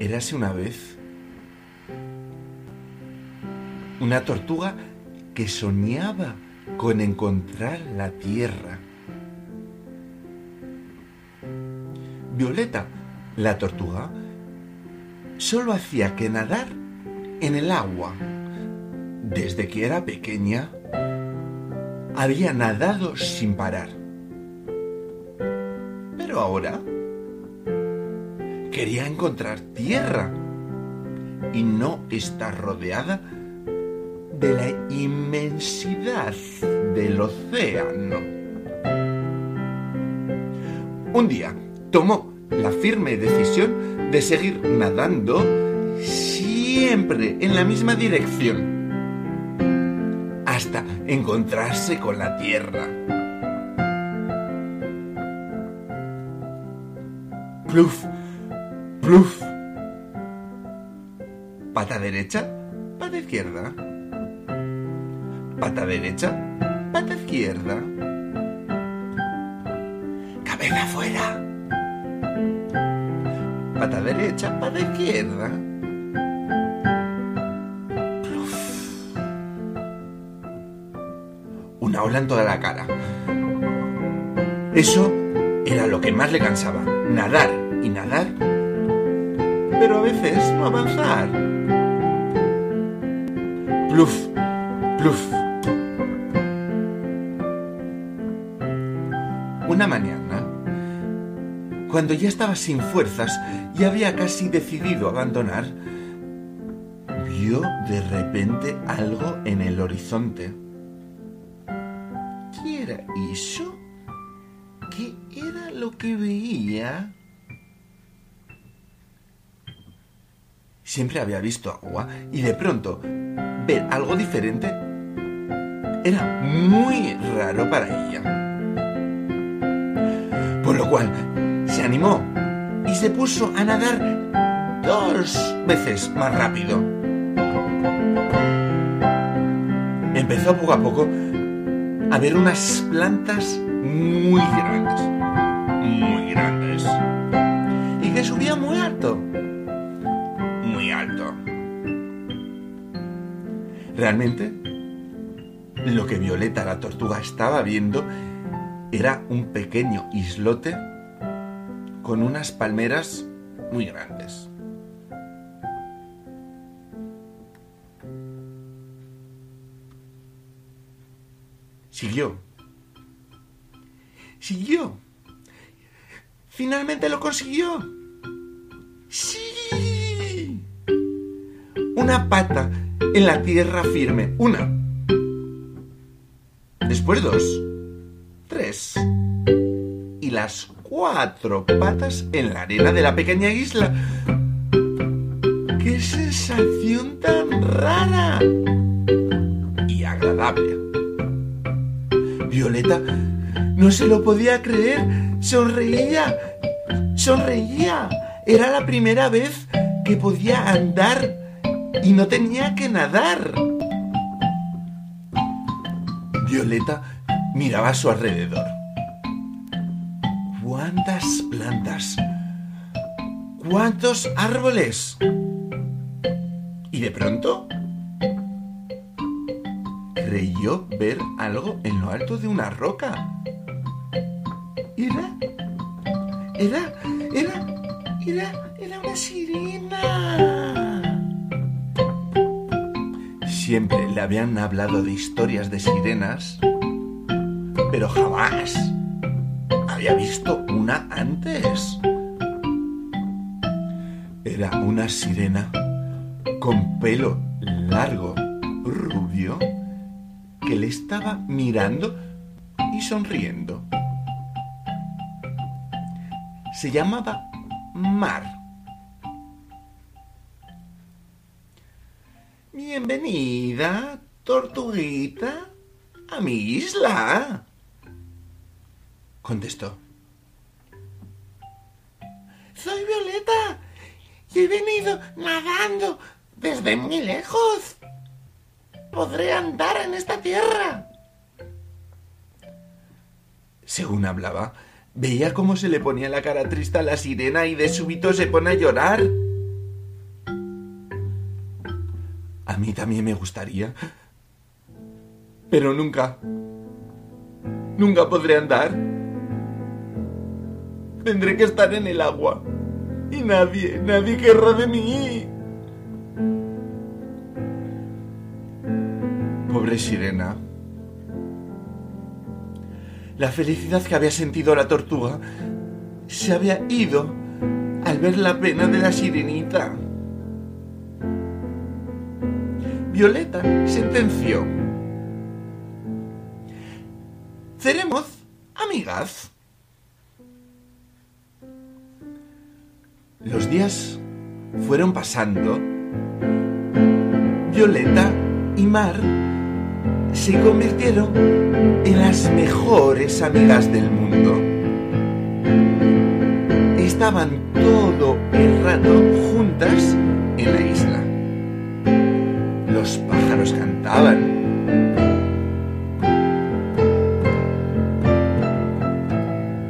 Érase una vez una tortuga que soñaba con encontrar la tierra. Violeta, la tortuga, solo hacía que nadar en el agua. Desde que era pequeña, había nadado sin parar. Pero ahora quería encontrar tierra y no estar rodeada de la inmensidad del océano. Un día tomó la firme decisión de seguir nadando siempre en la misma dirección hasta encontrarse con la tierra. Pluf, pluf. Pata derecha, pata izquierda. Pata derecha, pata izquierda. Cabeza afuera. Pata derecha, pata izquierda. Una ola en toda la cara. Eso era lo que más le cansaba. Nadar y nadar. Pero a veces no avanzar. Pluf, pluf. Una mañana, cuando ya estaba sin fuerzas y había casi decidido abandonar, vio de repente algo en el horizonte. ¿Qué era eso? ¿Qué era lo que veía? Siempre había visto agua y de pronto ver algo diferente era muy raro para ella. Por lo cual se animó y se puso a nadar dos veces más rápido. Empezó poco a poco a ver unas plantas muy grandes, muy grandes, y que subían muy alto, muy alto. Realmente, lo que Violeta la tortuga estaba viendo era un pequeño islote con unas palmeras muy grandes. Siguió. Siguió. Finalmente lo consiguió. Sí. Una pata en la tierra firme. Una. Después dos. Tres. Y las cuatro patas en la arena de la pequeña isla. ¡Qué sensación tan rara! Violeta no se lo podía creer. Sonreía. Sonreía. Era la primera vez que podía andar y no tenía que nadar. Violeta miraba a su alrededor. ¿Cuántas plantas? ¿Cuántos árboles? Y de pronto creyó ver algo en lo alto de una roca. Era, era, era, era, era una sirena. Siempre le habían hablado de historias de sirenas, pero jamás había visto una antes. Era una sirena con pelo largo, le estaba mirando y sonriendo. Se llamaba Mar. Bienvenida, tortuguita, a mi isla. Contestó. Soy Violeta y he venido nadando desde muy lejos. Podré andar en esta tierra. Según hablaba, veía cómo se le ponía la cara triste a la sirena y de súbito se pone a llorar. A mí también me gustaría. Pero nunca, nunca podré andar. Tendré que estar en el agua. Y nadie, nadie querrá de mí. Sirena. La felicidad que había sentido la tortuga se había ido al ver la pena de la sirenita. Violeta sentenció. Seremos amigas. Los días fueron pasando. Violeta y Mar se convirtieron en las mejores amigas del mundo. Estaban todo el rato juntas en la isla. Los pájaros cantaban.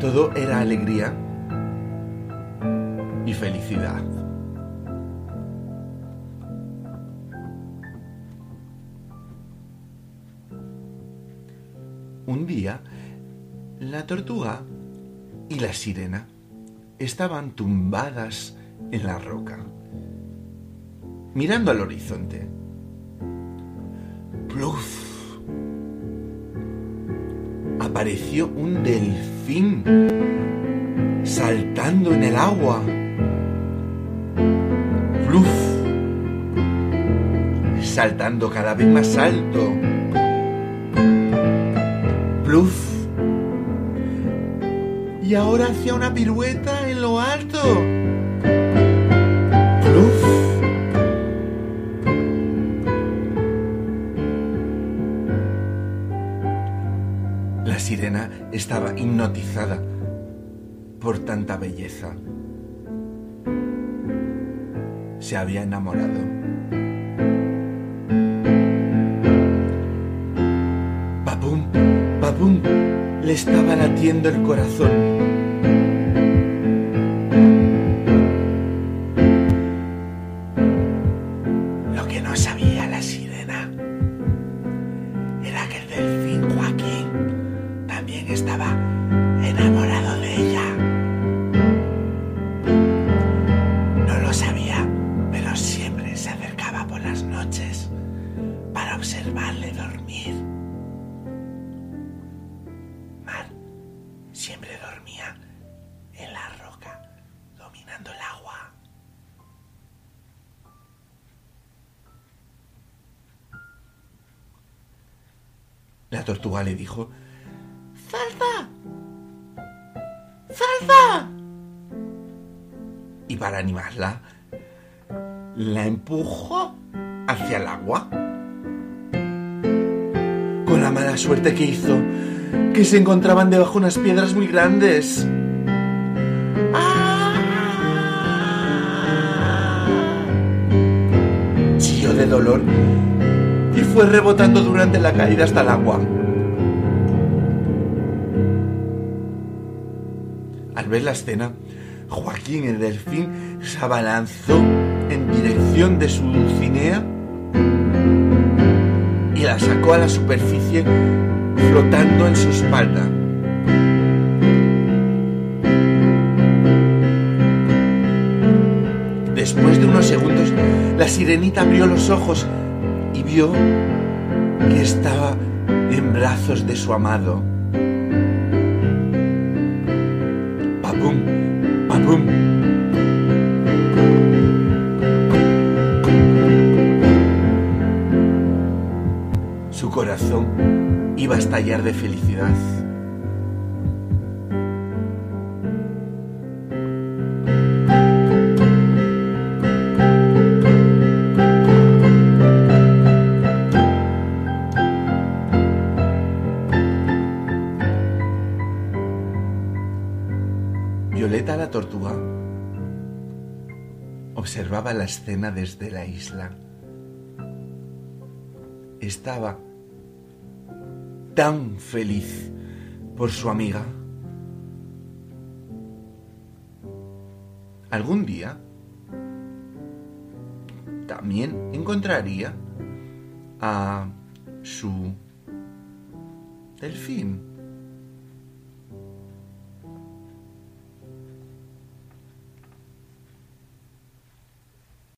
Todo era alegría y felicidad. Un día, la tortuga y la sirena estaban tumbadas en la roca, mirando al horizonte. ¡Pluf! Apareció un delfín saltando en el agua. ¡Pluf! Saltando cada vez más alto. ¡Pluf! Y ahora hacía una pirueta en lo alto. La sirena estaba hipnotizada por tanta belleza. Se había enamorado. Papum, le estaba latiendo el corazón. La tortuga le dijo, ¡Salta! ¡Salta! Y para animarla, la empujó hacia el agua. Con la mala suerte que hizo, que se encontraban debajo unas piedras muy grandes. ¡Ah! Chilló de dolor fue rebotando durante la caída hasta el agua. Al ver la escena, Joaquín el delfín se abalanzó en dirección de su dulcinea y la sacó a la superficie flotando en su espalda. Después de unos segundos, la sirenita abrió los ojos y vio que estaba en brazos de su amado. Papum, papum. Su corazón iba a estallar de felicidad. Violeta la tortuga observaba la escena desde la isla. Estaba tan feliz por su amiga. Algún día también encontraría a su delfín.